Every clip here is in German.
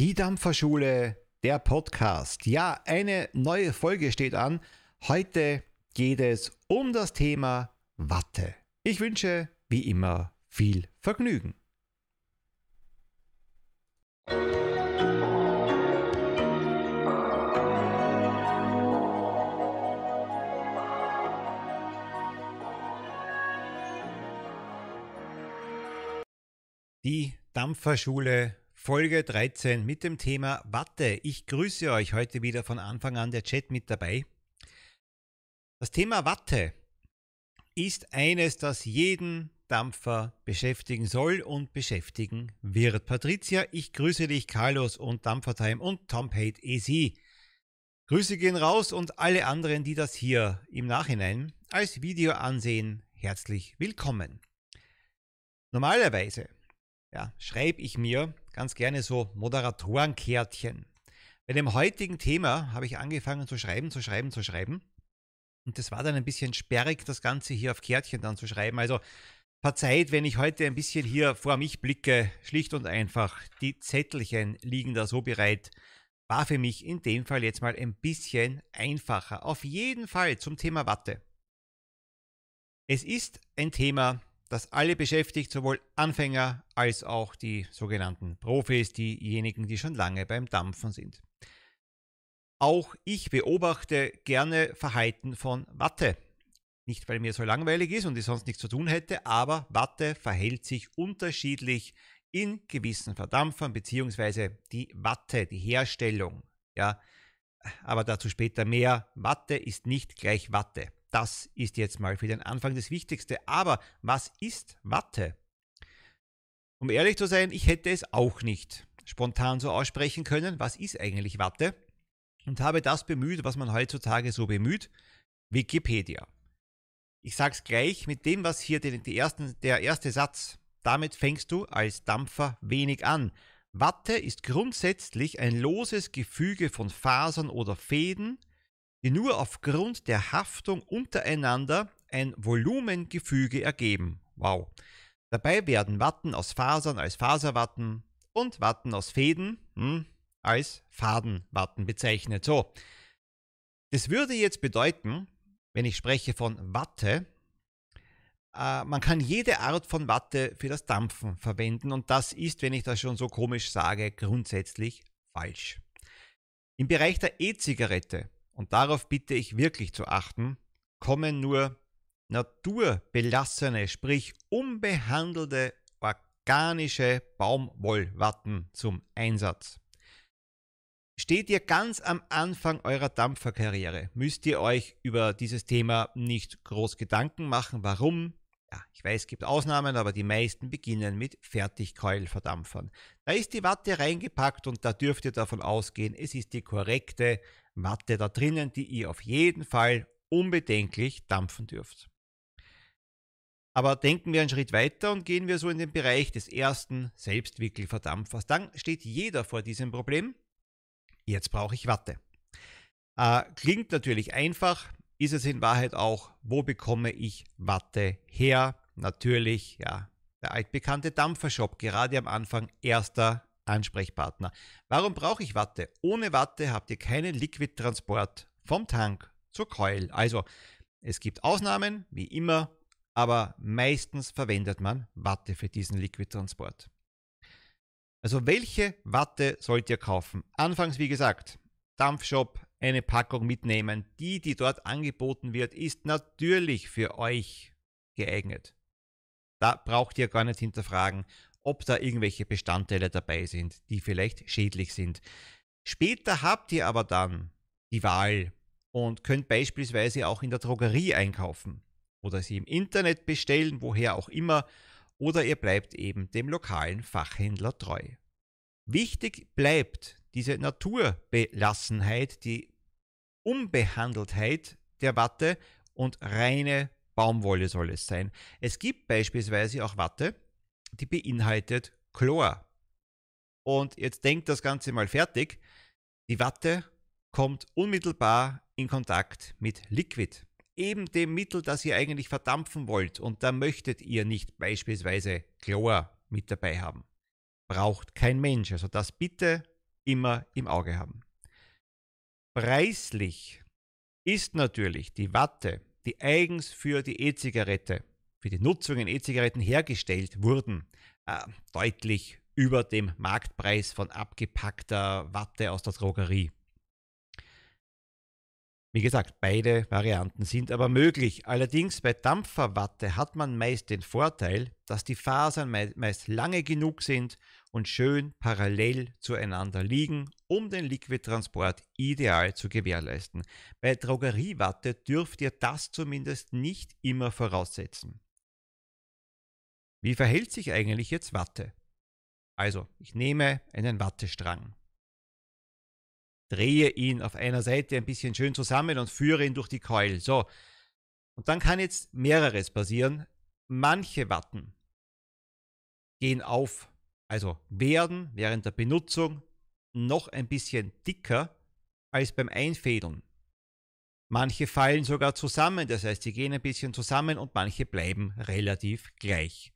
Die Dampferschule, der Podcast. Ja, eine neue Folge steht an. Heute geht es um das Thema Watte. Ich wünsche, wie immer, viel Vergnügen. Die Dampferschule Folge 13 mit dem Thema Watte. Ich grüße euch heute wieder von Anfang an der Chat mit dabei. Das Thema Watte ist eines, das jeden Dampfer beschäftigen soll und beschäftigen wird. Patricia, ich grüße dich, Carlos und Dampfertime und Tom Pate EC. Grüße gehen raus und alle anderen, die das hier im Nachhinein als Video ansehen, herzlich willkommen. Normalerweise ja, schreibe ich mir ganz gerne so Moderatorenkärtchen. Bei dem heutigen Thema habe ich angefangen zu schreiben, zu schreiben, zu schreiben. Und das war dann ein bisschen sperrig, das Ganze hier auf Kärtchen dann zu schreiben. Also verzeiht, wenn ich heute ein bisschen hier vor mich blicke, schlicht und einfach. Die Zettelchen liegen da so bereit. War für mich in dem Fall jetzt mal ein bisschen einfacher. Auf jeden Fall zum Thema Watte. Es ist ein Thema, das alle beschäftigt, sowohl Anfänger als auch die sogenannten Profis, diejenigen, die schon lange beim Dampfen sind. Auch ich beobachte gerne Verhalten von Watte. Nicht, weil mir so langweilig ist und ich sonst nichts zu tun hätte, aber Watte verhält sich unterschiedlich in gewissen Verdampfern, beziehungsweise die Watte, die Herstellung. Ja, aber dazu später mehr. Watte ist nicht gleich Watte. Das ist jetzt mal für den Anfang das Wichtigste. Aber was ist Watte? Um ehrlich zu sein, ich hätte es auch nicht spontan so aussprechen können. Was ist eigentlich Watte? Und habe das bemüht, was man heutzutage so bemüht. Wikipedia. Ich sag's gleich mit dem, was hier die, die ersten, der erste Satz. Damit fängst du als Dampfer wenig an. Watte ist grundsätzlich ein loses Gefüge von Fasern oder Fäden, die nur aufgrund der Haftung untereinander ein Volumengefüge ergeben. Wow. Dabei werden Watten aus Fasern als Faserwatten und Watten aus Fäden hm, als Fadenwatten bezeichnet. So. Das würde jetzt bedeuten, wenn ich spreche von Watte, äh, man kann jede Art von Watte für das Dampfen verwenden und das ist, wenn ich das schon so komisch sage, grundsätzlich falsch. Im Bereich der E-Zigarette und darauf bitte ich wirklich zu achten, kommen nur naturbelassene, sprich unbehandelte organische Baumwollwatten zum Einsatz. Steht ihr ganz am Anfang eurer Dampferkarriere, müsst ihr euch über dieses Thema nicht groß Gedanken machen. Warum? Ja, ich weiß, es gibt Ausnahmen, aber die meisten beginnen mit Fertigkeulverdampfern. Da ist die Watte reingepackt und da dürft ihr davon ausgehen, es ist die korrekte Watte da drinnen, die ihr auf jeden Fall unbedenklich dampfen dürft. Aber denken wir einen Schritt weiter und gehen wir so in den Bereich des ersten Selbstwickelverdampfers. Dann steht jeder vor diesem Problem. Jetzt brauche ich Watte. Äh, klingt natürlich einfach, ist es in Wahrheit auch, wo bekomme ich Watte her? Natürlich, ja, der altbekannte Dampfershop, gerade am Anfang erster Ansprechpartner. Warum brauche ich Watte? Ohne Watte habt ihr keinen Liquid-Transport vom Tank zur Keul. Also, es gibt Ausnahmen, wie immer, aber meistens verwendet man Watte für diesen Liquid-Transport. Also, welche Watte sollt ihr kaufen? Anfangs, wie gesagt, Dampfshop, eine Packung mitnehmen. Die, die dort angeboten wird, ist natürlich für euch geeignet. Da braucht ihr gar nicht hinterfragen ob da irgendwelche Bestandteile dabei sind, die vielleicht schädlich sind. Später habt ihr aber dann die Wahl und könnt beispielsweise auch in der Drogerie einkaufen oder sie im Internet bestellen, woher auch immer, oder ihr bleibt eben dem lokalen Fachhändler treu. Wichtig bleibt diese Naturbelassenheit, die Unbehandeltheit der Watte und reine Baumwolle soll es sein. Es gibt beispielsweise auch Watte, die beinhaltet Chlor. Und jetzt denkt das Ganze mal fertig. Die Watte kommt unmittelbar in Kontakt mit Liquid, eben dem Mittel, das ihr eigentlich verdampfen wollt. Und da möchtet ihr nicht beispielsweise Chlor mit dabei haben. Braucht kein Mensch. Also das bitte immer im Auge haben. Preislich ist natürlich die Watte, die eigens für die E-Zigarette, für die Nutzung in E-Zigaretten hergestellt wurden, äh, deutlich über dem Marktpreis von abgepackter Watte aus der Drogerie. Wie gesagt, beide Varianten sind aber möglich. Allerdings bei Dampferwatte hat man meist den Vorteil, dass die Fasern meist lange genug sind und schön parallel zueinander liegen, um den Liquidtransport ideal zu gewährleisten. Bei Drogeriewatte dürft ihr das zumindest nicht immer voraussetzen. Wie verhält sich eigentlich jetzt Watte? Also, ich nehme einen Wattestrang drehe ihn auf einer Seite ein bisschen schön zusammen und führe ihn durch die Keul. So. Und dann kann jetzt mehreres passieren. Manche Watten gehen auf, also werden während der Benutzung noch ein bisschen dicker als beim Einfädeln. Manche fallen sogar zusammen, das heißt, sie gehen ein bisschen zusammen und manche bleiben relativ gleich.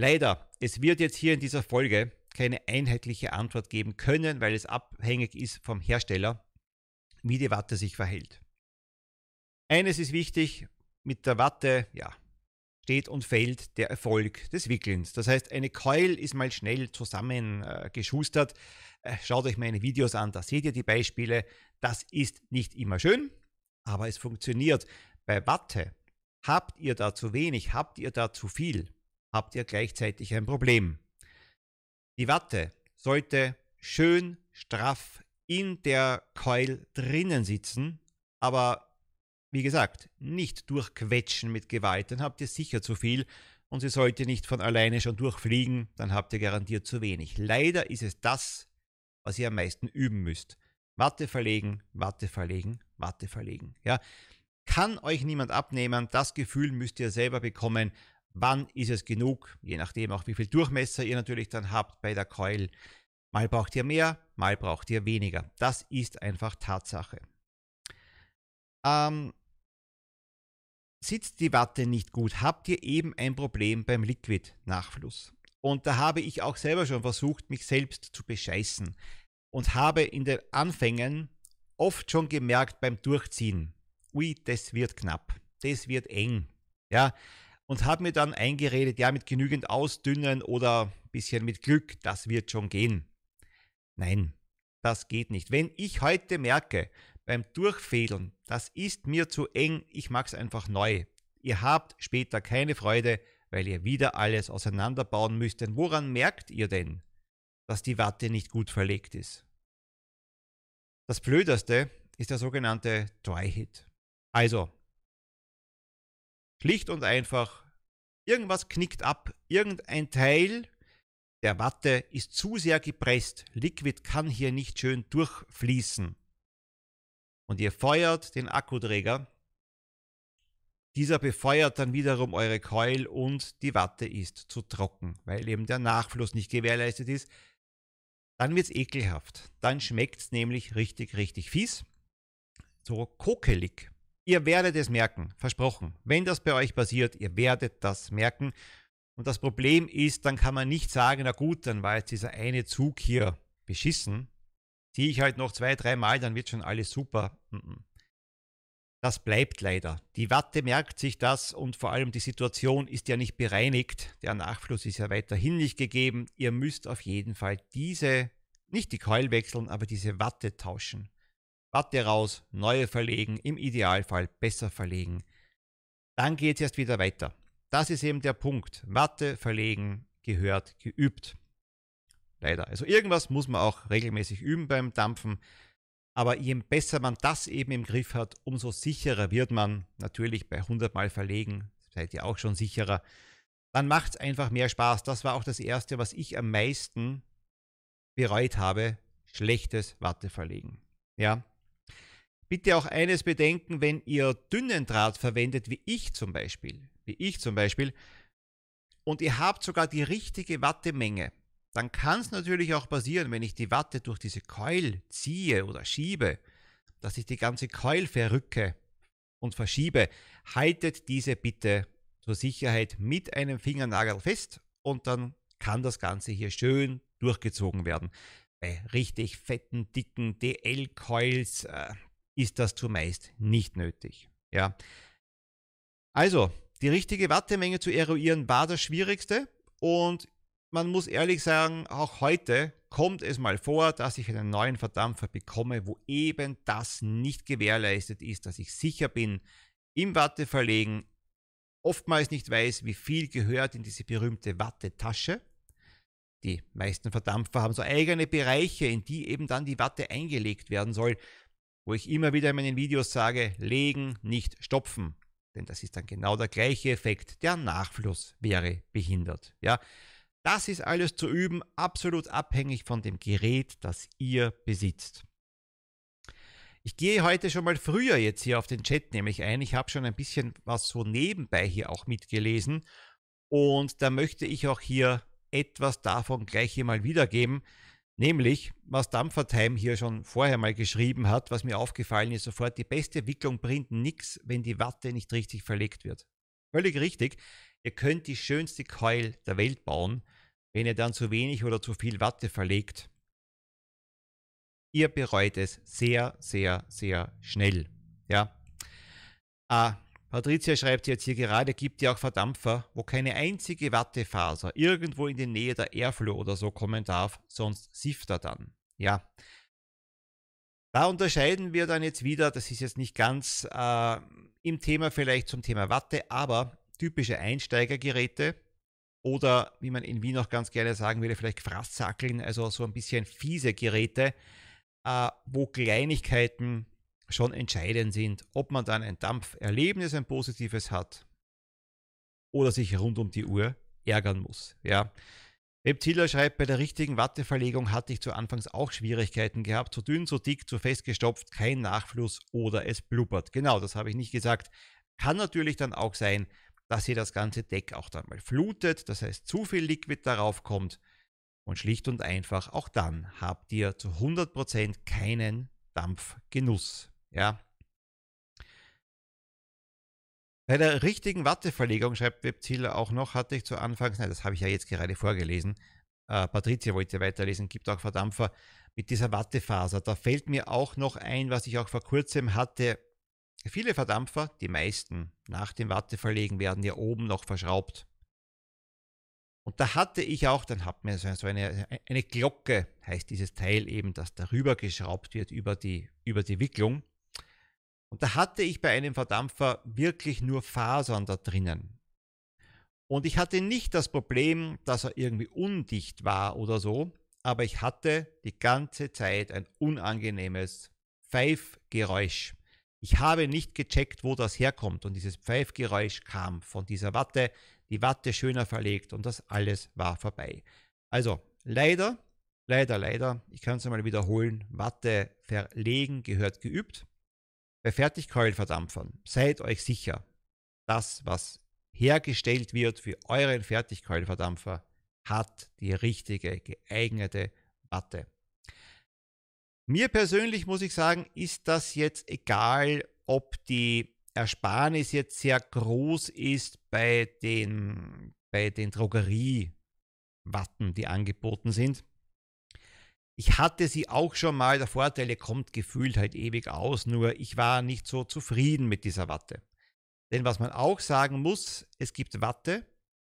Leider, es wird jetzt hier in dieser Folge keine einheitliche Antwort geben können, weil es abhängig ist vom Hersteller, wie die Watte sich verhält. Eines ist wichtig, mit der Watte, ja, steht und fällt der Erfolg des Wickelns. Das heißt, eine Keul ist mal schnell zusammengeschustert. Äh, Schaut euch meine Videos an, da seht ihr die Beispiele. Das ist nicht immer schön, aber es funktioniert. Bei Watte habt ihr da zu wenig, habt ihr da zu viel, habt ihr gleichzeitig ein Problem. Die Watte sollte schön straff in der Keul drinnen sitzen, aber wie gesagt, nicht durchquetschen mit Gewalt, dann habt ihr sicher zu viel und sie sollte nicht von alleine schon durchfliegen, dann habt ihr garantiert zu wenig. Leider ist es das, was ihr am meisten üben müsst. Watte verlegen, Watte verlegen, Watte verlegen. Ja, kann euch niemand abnehmen, das Gefühl müsst ihr selber bekommen, Wann ist es genug? Je nachdem auch, wie viel Durchmesser ihr natürlich dann habt bei der Coil. Mal braucht ihr mehr, mal braucht ihr weniger. Das ist einfach Tatsache. Ähm, sitzt die Watte nicht gut, habt ihr eben ein Problem beim Liquid-Nachfluss. Und da habe ich auch selber schon versucht, mich selbst zu bescheißen. Und habe in den Anfängen oft schon gemerkt beim Durchziehen, ui, das wird knapp, das wird eng. Ja, und habe mir dann eingeredet, ja, mit genügend Ausdünnen oder ein bisschen mit Glück, das wird schon gehen. Nein, das geht nicht. Wenn ich heute merke, beim Durchfädeln, das ist mir zu eng, ich es einfach neu. Ihr habt später keine Freude, weil ihr wieder alles auseinanderbauen müsst. Denn woran merkt ihr denn, dass die Watte nicht gut verlegt ist? Das Blödeste ist der sogenannte Dry Hit. Also, Schlicht und einfach, irgendwas knickt ab, irgendein Teil der Watte ist zu sehr gepresst. Liquid kann hier nicht schön durchfließen. Und ihr feuert den Akkuträger. Dieser befeuert dann wiederum eure Coil und die Watte ist zu trocken, weil eben der Nachfluss nicht gewährleistet ist. Dann wird es ekelhaft. Dann schmeckt es nämlich richtig, richtig fies. So kokelig. Ihr werdet es merken, versprochen. Wenn das bei euch passiert, ihr werdet das merken. Und das Problem ist, dann kann man nicht sagen, na gut, dann war jetzt dieser eine Zug hier beschissen. Ziehe ich halt noch zwei, drei Mal, dann wird schon alles super. Das bleibt leider. Die Watte merkt sich das und vor allem die Situation ist ja nicht bereinigt. Der Nachfluss ist ja weiterhin nicht gegeben. Ihr müsst auf jeden Fall diese, nicht die Keul wechseln, aber diese Watte tauschen. Watte raus, neue verlegen, im Idealfall besser verlegen. Dann geht es erst wieder weiter. Das ist eben der Punkt. Watte verlegen gehört geübt. Leider. Also irgendwas muss man auch regelmäßig üben beim Dampfen. Aber je besser man das eben im Griff hat, umso sicherer wird man. Natürlich bei 100 Mal verlegen seid ihr auch schon sicherer. Dann macht es einfach mehr Spaß. Das war auch das Erste, was ich am meisten bereut habe. Schlechtes Watte verlegen. Ja, Bitte auch eines bedenken, wenn ihr dünnen Draht verwendet, wie ich zum Beispiel, wie ich zum Beispiel, und ihr habt sogar die richtige Wattemenge, dann kann es natürlich auch passieren, wenn ich die Watte durch diese Keul ziehe oder schiebe, dass ich die ganze Keul verrücke und verschiebe. Haltet diese bitte zur Sicherheit mit einem Fingernagel fest und dann kann das Ganze hier schön durchgezogen werden. bei richtig fetten, dicken DL-Coils äh, ist das zumeist nicht nötig. Ja. Also, die richtige Wattemenge zu eruieren war das Schwierigste und man muss ehrlich sagen, auch heute kommt es mal vor, dass ich einen neuen Verdampfer bekomme, wo eben das nicht gewährleistet ist, dass ich sicher bin, im Watteverlegen oftmals nicht weiß, wie viel gehört in diese berühmte Wattetasche. Die meisten Verdampfer haben so eigene Bereiche, in die eben dann die Watte eingelegt werden soll, wo ich immer wieder in meinen Videos sage, legen, nicht stopfen. Denn das ist dann genau der gleiche Effekt. Der Nachfluss wäre behindert. Ja, das ist alles zu üben, absolut abhängig von dem Gerät, das ihr besitzt. Ich gehe heute schon mal früher jetzt hier auf den Chat nämlich ein. Ich habe schon ein bisschen was so nebenbei hier auch mitgelesen. Und da möchte ich auch hier etwas davon gleich hier mal wiedergeben. Nämlich, was Dampfertime hier schon vorher mal geschrieben hat, was mir aufgefallen ist, sofort, die beste Wicklung bringt nichts, wenn die Watte nicht richtig verlegt wird. Völlig richtig. Ihr könnt die schönste Coil der Welt bauen, wenn ihr dann zu wenig oder zu viel Watte verlegt. Ihr bereut es sehr, sehr, sehr schnell. Ja. Ah, Patricia schreibt jetzt hier gerade, gibt ja auch Verdampfer, wo keine einzige Wattefaser irgendwo in die Nähe der Airflow oder so kommen darf, sonst sifft er dann. Ja. Da unterscheiden wir dann jetzt wieder, das ist jetzt nicht ganz äh, im Thema vielleicht zum Thema Watte, aber typische Einsteigergeräte, oder wie man in Wien auch ganz gerne sagen würde, vielleicht Fraßsackeln, also so ein bisschen fiese Geräte, äh, wo Kleinigkeiten schon entscheidend sind, ob man dann ein Dampferlebnis, ein positives hat oder sich rund um die Uhr ärgern muss. Ja. Webziller schreibt, bei der richtigen Watteverlegung hatte ich zu Anfangs auch Schwierigkeiten gehabt. Zu dünn, zu dick, zu festgestopft, kein Nachfluss oder es blubbert. Genau, das habe ich nicht gesagt. Kann natürlich dann auch sein, dass ihr das ganze Deck auch dann mal flutet, das heißt zu viel Liquid darauf kommt und schlicht und einfach auch dann habt ihr zu 100% keinen Dampfgenuss. Ja. Bei der richtigen Watteverlegung, schreibt Webzieler auch noch, hatte ich zu Anfangs, nein, das habe ich ja jetzt gerade vorgelesen, äh, Patricia wollte weiterlesen, gibt auch Verdampfer mit dieser Wattefaser. Da fällt mir auch noch ein, was ich auch vor kurzem hatte, Viele Verdampfer, die meisten nach dem Watteverlegen, werden ja oben noch verschraubt. Und da hatte ich auch, dann hat mir so eine, eine Glocke, heißt dieses Teil eben, das darüber geschraubt wird, über die, über die Wicklung. Und da hatte ich bei einem Verdampfer wirklich nur Fasern da drinnen. Und ich hatte nicht das Problem, dass er irgendwie undicht war oder so, aber ich hatte die ganze Zeit ein unangenehmes Pfeifgeräusch. Ich habe nicht gecheckt, wo das herkommt und dieses Pfeifgeräusch kam von dieser Watte, die Watte schöner verlegt und das alles war vorbei. Also leider, leider, leider, ich kann es einmal wiederholen, Watte verlegen gehört geübt. Bei Fertigkeulverdampfern seid euch sicher, das, was hergestellt wird für euren Fertigkeulverdampfer, hat die richtige, geeignete Watte. Mir persönlich muss ich sagen, ist das jetzt egal, ob die Ersparnis jetzt sehr groß ist bei den, bei den Drogeriewatten, die angeboten sind. Ich hatte sie auch schon mal, der Vorteil, kommt gefühlt halt ewig aus, nur ich war nicht so zufrieden mit dieser Watte. Denn was man auch sagen muss, es gibt Watte,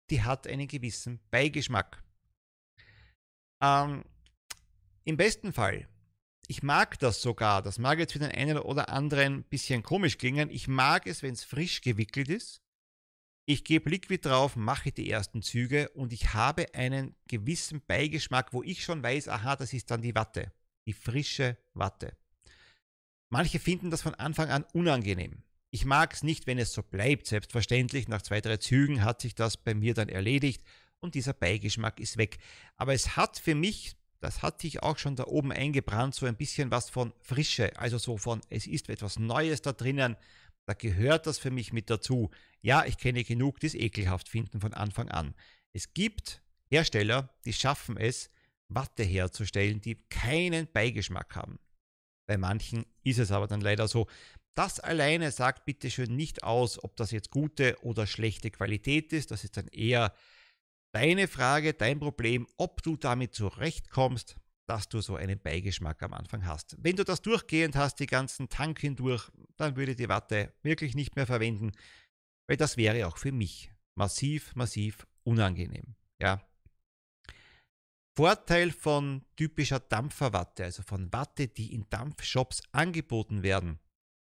die hat einen gewissen Beigeschmack. Ähm, Im besten Fall ich mag das sogar. Das mag jetzt für den einen oder anderen ein bisschen komisch klingen. Ich mag es, wenn es frisch gewickelt ist. Ich gebe Liquid drauf, mache die ersten Züge und ich habe einen gewissen Beigeschmack, wo ich schon weiß, aha, das ist dann die Watte. Die frische Watte. Manche finden das von Anfang an unangenehm. Ich mag es nicht, wenn es so bleibt. Selbstverständlich, nach zwei, drei Zügen hat sich das bei mir dann erledigt und dieser Beigeschmack ist weg. Aber es hat für mich das hat sich auch schon da oben eingebrannt, so ein bisschen was von Frische, also so von, es ist etwas Neues da drinnen, da gehört das für mich mit dazu. Ja, ich kenne genug, die es ekelhaft finden von Anfang an. Es gibt Hersteller, die schaffen es, Watte herzustellen, die keinen Beigeschmack haben. Bei manchen ist es aber dann leider so. Das alleine sagt bitte schön nicht aus, ob das jetzt gute oder schlechte Qualität ist. Das ist dann eher deine Frage, dein Problem, ob du damit zurechtkommst. Dass du so einen Beigeschmack am Anfang hast. Wenn du das durchgehend hast, die ganzen Tank hindurch, dann würde ich die Watte wirklich nicht mehr verwenden, weil das wäre auch für mich massiv, massiv unangenehm. Ja. Vorteil von typischer Dampferwatte, also von Watte, die in Dampfshops angeboten werden.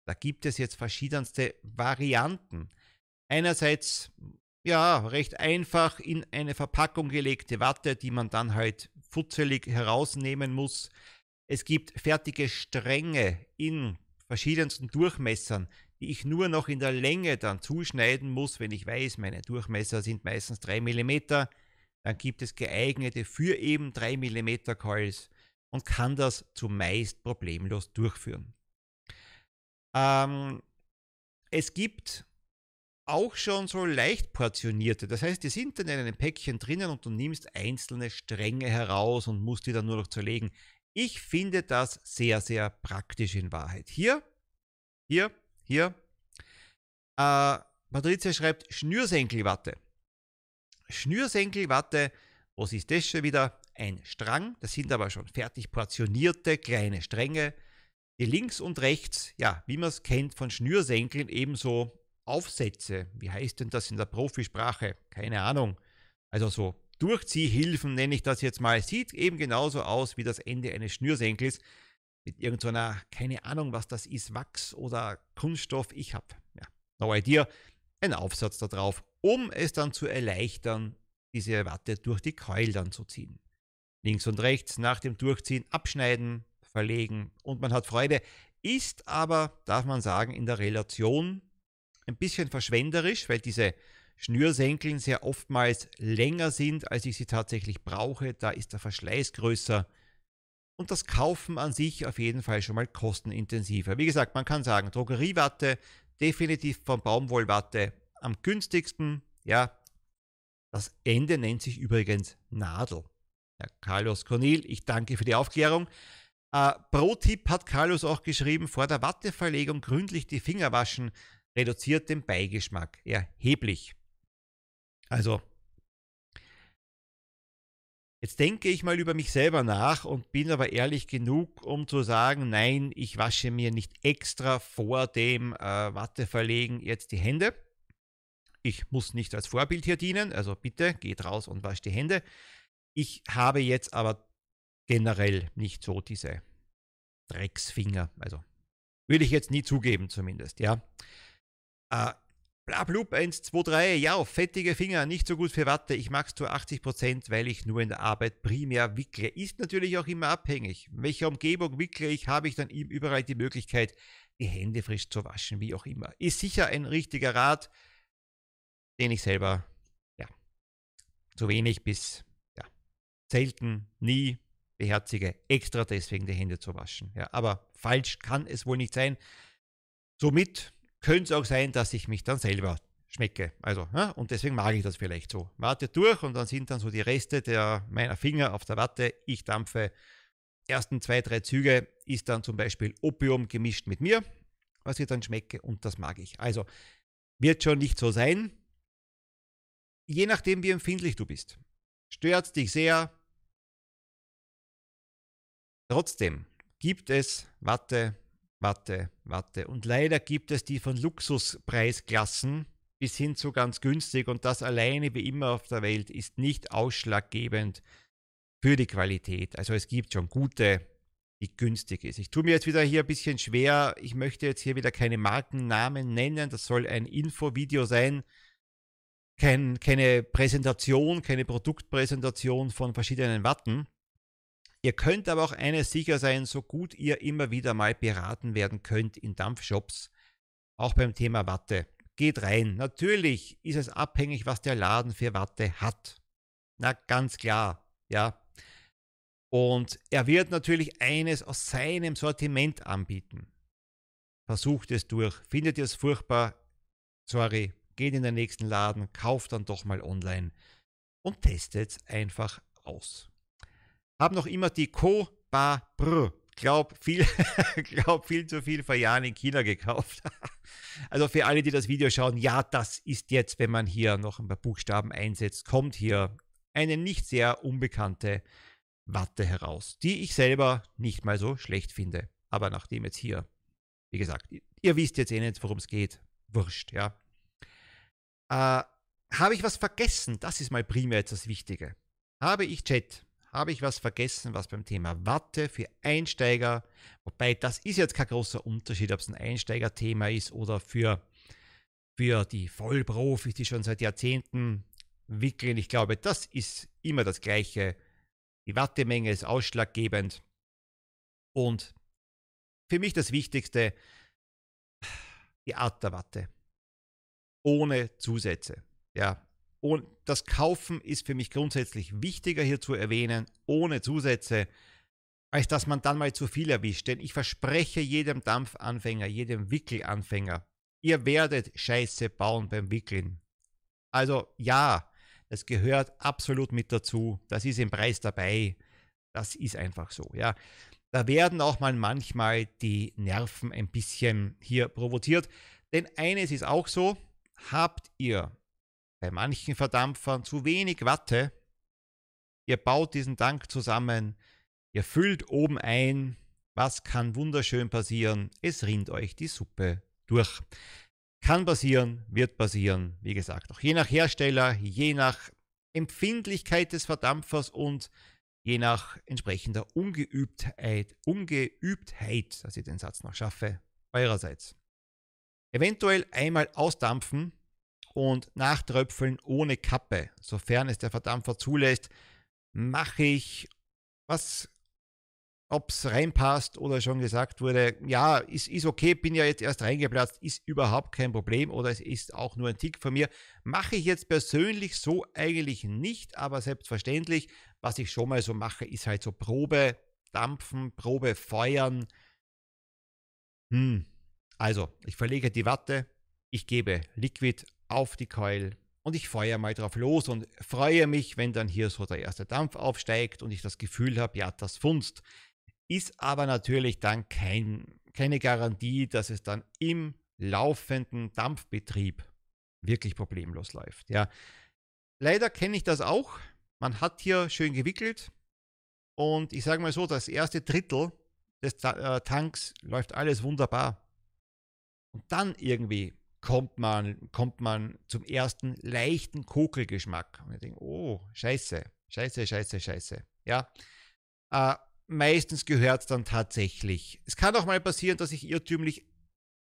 Da gibt es jetzt verschiedenste Varianten. Einerseits ja, recht einfach in eine Verpackung gelegte Watte, die man dann halt futzelig herausnehmen muss. Es gibt fertige Stränge in verschiedensten Durchmessern, die ich nur noch in der Länge dann zuschneiden muss, wenn ich weiß, meine Durchmesser sind meistens 3 mm. Dann gibt es geeignete für eben 3 mm Coils und kann das zumeist problemlos durchführen. Ähm, es gibt auch schon so leicht portionierte. Das heißt, die sind dann in einem Päckchen drinnen und du nimmst einzelne Stränge heraus und musst die dann nur noch zerlegen. Ich finde das sehr, sehr praktisch in Wahrheit. Hier, hier, hier. Äh, Patricia schreibt Schnürsenkelwatte. Schnürsenkelwatte, was ist das schon wieder? Ein Strang, das sind aber schon fertig portionierte kleine Stränge, die links und rechts, ja, wie man es kennt von Schnürsenkeln, ebenso Aufsätze, wie heißt denn das in der Profisprache? Keine Ahnung. Also so Durchziehhilfen nenne ich das jetzt mal. Sieht eben genauso aus wie das Ende eines Schnürsenkels mit irgendeiner, so keine Ahnung, was das ist, Wachs oder Kunststoff. Ich habe, ja, no idea, einen Aufsatz da drauf, um es dann zu erleichtern, diese Watte durch die Keul dann zu ziehen. Links und rechts nach dem Durchziehen abschneiden, verlegen und man hat Freude. Ist aber, darf man sagen, in der Relation ein bisschen verschwenderisch, weil diese Schnürsenkeln sehr oftmals länger sind, als ich sie tatsächlich brauche. Da ist der Verschleiß größer. Und das Kaufen an sich auf jeden Fall schon mal kostenintensiver. Wie gesagt, man kann sagen, Drogeriewatte, definitiv von Baumwollwatte am günstigsten. Ja, das Ende nennt sich übrigens Nadel. Ja, Carlos Cornel, ich danke für die Aufklärung. Äh, Pro-Tipp hat Carlos auch geschrieben, vor der Watteverlegung gründlich die Finger waschen, reduziert den Beigeschmack erheblich. Also, jetzt denke ich mal über mich selber nach und bin aber ehrlich genug, um zu sagen, nein, ich wasche mir nicht extra vor dem äh, Watteverlegen jetzt die Hände. Ich muss nicht als Vorbild hier dienen, also bitte geht raus und wascht die Hände. Ich habe jetzt aber generell nicht so diese Drecksfinger, also würde ich jetzt nie zugeben zumindest, ja. Äh, Blablub 1, 2, 3, ja, fettige Finger, nicht so gut für Watte. Ich mag es zu 80%, weil ich nur in der Arbeit primär wickle. Ist natürlich auch immer abhängig. In welcher Umgebung wickle ich, habe ich dann überall die Möglichkeit, die Hände frisch zu waschen, wie auch immer. Ist sicher ein richtiger Rat, den ich selber, ja, zu wenig bis, ja, selten, nie beherzige, extra deswegen die Hände zu waschen. Ja, aber falsch kann es wohl nicht sein. Somit könnte es auch sein, dass ich mich dann selber schmecke. Also, ja, und deswegen mag ich das vielleicht so. Warte durch und dann sind dann so die Reste der, meiner Finger auf der Watte. Ich dampfe. Ersten zwei, drei Züge ist dann zum Beispiel Opium gemischt mit mir, was ich dann schmecke und das mag ich. Also, wird schon nicht so sein. Je nachdem, wie empfindlich du bist. Stört dich sehr. Trotzdem gibt es Watte, Watte, Watte. Und leider gibt es die von Luxuspreisklassen bis hin zu ganz günstig und das alleine wie immer auf der Welt ist nicht ausschlaggebend für die Qualität. Also es gibt schon gute, die günstig ist. Ich tue mir jetzt wieder hier ein bisschen schwer. Ich möchte jetzt hier wieder keine Markennamen nennen. Das soll ein Infovideo sein. Kein, keine Präsentation, keine Produktpräsentation von verschiedenen Watten. Ihr könnt aber auch eines sicher sein, so gut ihr immer wieder mal beraten werden könnt in Dampfshops, auch beim Thema Watte. Geht rein. Natürlich ist es abhängig, was der Laden für Watte hat. Na, ganz klar, ja. Und er wird natürlich eines aus seinem Sortiment anbieten. Versucht es durch. Findet ihr es furchtbar? Sorry, geht in den nächsten Laden, kauft dann doch mal online und testet es einfach aus habe noch immer die Co Ba Br. Glaub viel, glaub viel zu viel vor Jahren in China gekauft. also für alle, die das Video schauen, ja, das ist jetzt, wenn man hier noch ein paar Buchstaben einsetzt, kommt hier eine nicht sehr unbekannte Watte heraus, die ich selber nicht mal so schlecht finde. Aber nachdem jetzt hier, wie gesagt, ihr wisst jetzt eh nicht, worum es geht, wurscht, ja. Äh, habe ich was vergessen? Das ist mal primär jetzt das Wichtige. Habe ich Chat? Habe ich was vergessen, was beim Thema Watte für Einsteiger, wobei das ist jetzt kein großer Unterschied, ob es ein Einsteigerthema ist oder für, für die Vollprofis, die schon seit Jahrzehnten wickeln. Ich glaube, das ist immer das Gleiche. Die Wattemenge ist ausschlaggebend. Und für mich das Wichtigste, die Art der Watte. Ohne Zusätze. Ja, und das Kaufen ist für mich grundsätzlich wichtiger hier zu erwähnen, ohne Zusätze, als dass man dann mal zu viel erwischt. Denn ich verspreche jedem Dampfanfänger, jedem Wickelanfänger, ihr werdet Scheiße bauen beim Wickeln. Also ja, das gehört absolut mit dazu. Das ist im Preis dabei. Das ist einfach so, ja. Da werden auch mal manchmal die Nerven ein bisschen hier provoziert. Denn eines ist auch so, habt ihr bei manchen Verdampfern zu wenig Watte. Ihr baut diesen Tank zusammen, ihr füllt oben ein. Was kann wunderschön passieren? Es rinnt euch die Suppe durch. Kann passieren, wird passieren. Wie gesagt, auch je nach Hersteller, je nach Empfindlichkeit des Verdampfers und je nach entsprechender Ungeübtheit, Ungeübtheit, dass ich den Satz noch schaffe, eurerseits. Eventuell einmal ausdampfen, und Nachtröpfeln ohne Kappe, sofern es der Verdampfer zulässt, mache ich, was, ob es reinpasst oder schon gesagt wurde, ja, ist, ist okay, bin ja jetzt erst reingeplatzt, ist überhaupt kein Problem oder es ist auch nur ein Tick von mir. Mache ich jetzt persönlich so eigentlich nicht, aber selbstverständlich, was ich schon mal so mache, ist halt so Probe dampfen, Probe feuern. Hm. Also, ich verlege die Watte, ich gebe Liquid auf die Keul und ich feuere mal drauf los und freue mich, wenn dann hier so der erste Dampf aufsteigt und ich das Gefühl habe, ja, das funzt. Ist aber natürlich dann kein, keine Garantie, dass es dann im laufenden Dampfbetrieb wirklich problemlos läuft. Ja. Leider kenne ich das auch. Man hat hier schön gewickelt und ich sage mal so, das erste Drittel des äh, Tanks läuft alles wunderbar. Und dann irgendwie kommt man, kommt man zum ersten leichten Kokelgeschmack. Und ich denke, oh, scheiße, scheiße, scheiße, scheiße. Ja. Äh, meistens gehört es dann tatsächlich. Es kann auch mal passieren, dass ich irrtümlich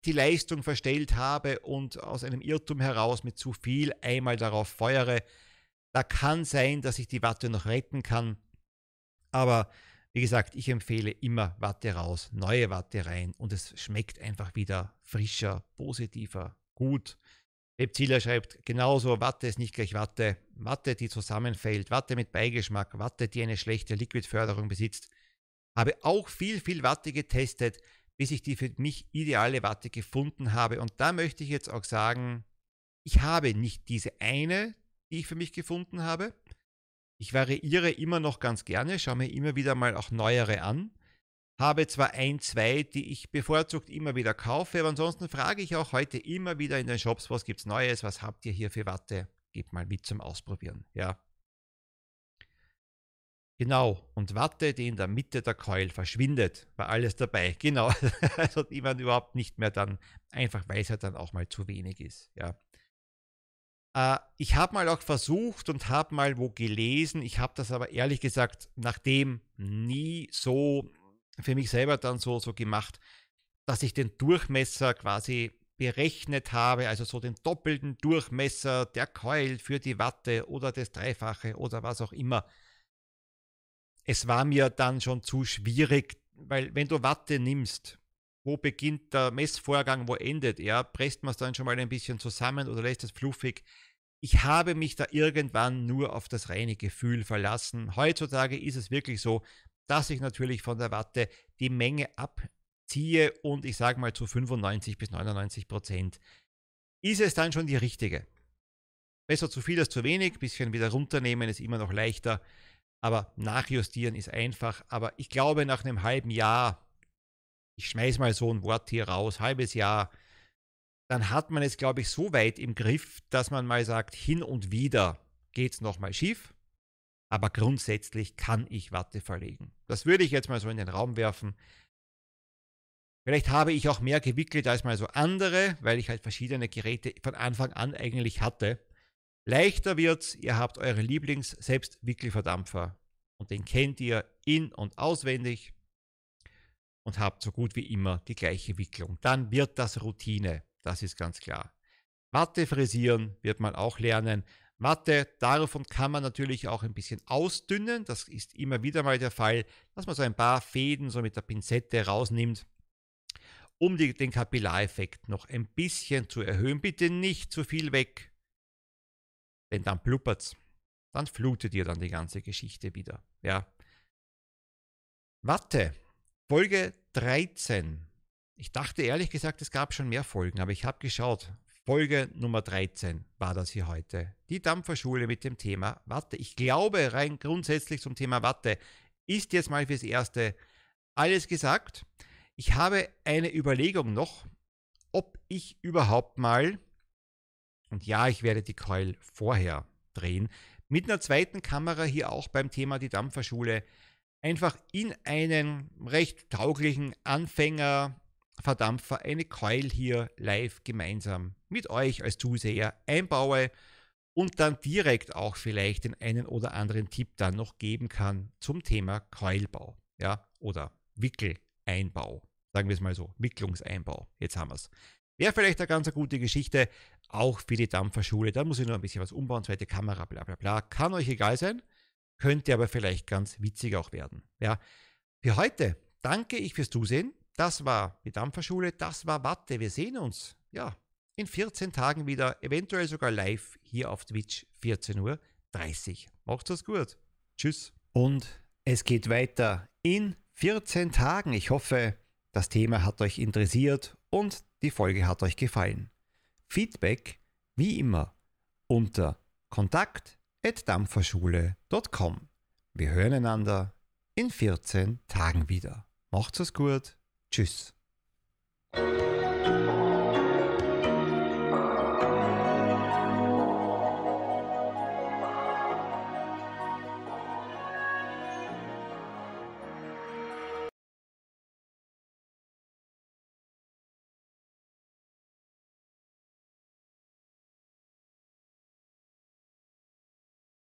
die Leistung verstellt habe und aus einem Irrtum heraus mit zu viel einmal darauf feuere. Da kann sein, dass ich die Watte noch retten kann. Aber wie gesagt, ich empfehle immer Watte raus, neue Watte rein und es schmeckt einfach wieder frischer, positiver, gut. Zieler schreibt genauso, Watte ist nicht gleich Watte. Watte, die zusammenfällt, Watte mit Beigeschmack, Watte, die eine schlechte Liquidförderung besitzt. Habe auch viel, viel Watte getestet, bis ich die für mich ideale Watte gefunden habe. Und da möchte ich jetzt auch sagen, ich habe nicht diese eine, die ich für mich gefunden habe. Ich variiere immer noch ganz gerne, schaue mir immer wieder mal auch neuere an. Habe zwar ein, zwei, die ich bevorzugt immer wieder kaufe, aber ansonsten frage ich auch heute immer wieder in den Shops, was gibt es Neues, was habt ihr hier für Watte? Gebt mal mit zum Ausprobieren, ja. Genau, und Watte, die in der Mitte der Keul verschwindet, war alles dabei. Genau, also die man überhaupt nicht mehr dann, einfach weil es ja dann auch mal zu wenig ist, ja. Äh, ich habe mal auch versucht und habe mal wo gelesen, ich habe das aber ehrlich gesagt nachdem nie so für mich selber dann so, so gemacht, dass ich den Durchmesser quasi berechnet habe, also so den doppelten Durchmesser der Keul für die Watte oder das Dreifache oder was auch immer. Es war mir dann schon zu schwierig, weil wenn du Watte nimmst, wo beginnt der Messvorgang, wo endet er, presst man es dann schon mal ein bisschen zusammen oder lässt es fluffig. Ich habe mich da irgendwann nur auf das reine Gefühl verlassen. Heutzutage ist es wirklich so, dass ich natürlich von der Watte die Menge abziehe und ich sage mal zu 95 bis 99 Prozent ist es dann schon die richtige. Besser zu viel als zu wenig, bisschen wieder runternehmen ist immer noch leichter, aber nachjustieren ist einfach. Aber ich glaube, nach einem halben Jahr, ich schmeiß mal so ein Wort hier raus, halbes Jahr, dann hat man es, glaube ich, so weit im Griff, dass man mal sagt, hin und wieder geht es nochmal schief. Aber grundsätzlich kann ich Watte verlegen. Das würde ich jetzt mal so in den Raum werfen. Vielleicht habe ich auch mehr gewickelt als mal so andere, weil ich halt verschiedene Geräte von Anfang an eigentlich hatte. Leichter wird's, ihr habt eure Lieblings-Selbstwickelverdampfer und den kennt ihr in- und auswendig und habt so gut wie immer die gleiche Wicklung. Dann wird das Routine, das ist ganz klar. Watte frisieren wird man auch lernen. Watte, davon kann man natürlich auch ein bisschen ausdünnen. Das ist immer wieder mal der Fall, dass man so ein paar Fäden so mit der Pinzette rausnimmt um die, den Kapillareffekt noch ein bisschen zu erhöhen. Bitte nicht zu viel weg, denn dann pluppert's. Dann flutet ihr dann die ganze Geschichte wieder. Ja. Watte, Folge 13. Ich dachte ehrlich gesagt, es gab schon mehr Folgen, aber ich habe geschaut. Folge Nummer 13 war das hier heute. Die Dampferschule mit dem Thema Watte. Ich glaube, rein grundsätzlich zum Thema Watte ist jetzt mal fürs Erste alles gesagt. Ich habe eine Überlegung noch, ob ich überhaupt mal, und ja, ich werde die Coil vorher drehen, mit einer zweiten Kamera hier auch beim Thema die Dampferschule einfach in einen recht tauglichen Anfängerverdampfer eine Coil hier live gemeinsam mit euch als Zuseher einbaue und dann direkt auch vielleicht den einen oder anderen Tipp dann noch geben kann zum Thema Coilbau ja, oder Wickel Einbau. Sagen wir es mal so, Wicklungseinbau. Jetzt haben wir es. Wäre vielleicht eine ganz gute Geschichte, auch für die Dampferschule. Da muss ich nur ein bisschen was umbauen, zweite Kamera, bla bla bla. Kann euch egal sein, könnte aber vielleicht ganz witzig auch werden. Ja. Für heute danke ich fürs Zusehen. Das war die Dampferschule, das war Watte. Wir sehen uns, ja, in 14 Tagen wieder, eventuell sogar live hier auf Twitch, 14.30 Uhr. Macht's es gut. Tschüss. Und es geht weiter in 14 Tagen. Ich hoffe, das Thema hat euch interessiert und die Folge hat euch gefallen. Feedback wie immer unter kontakt.dampferschule.com. Wir hören einander in 14 Tagen wieder. Macht's es gut. Tschüss.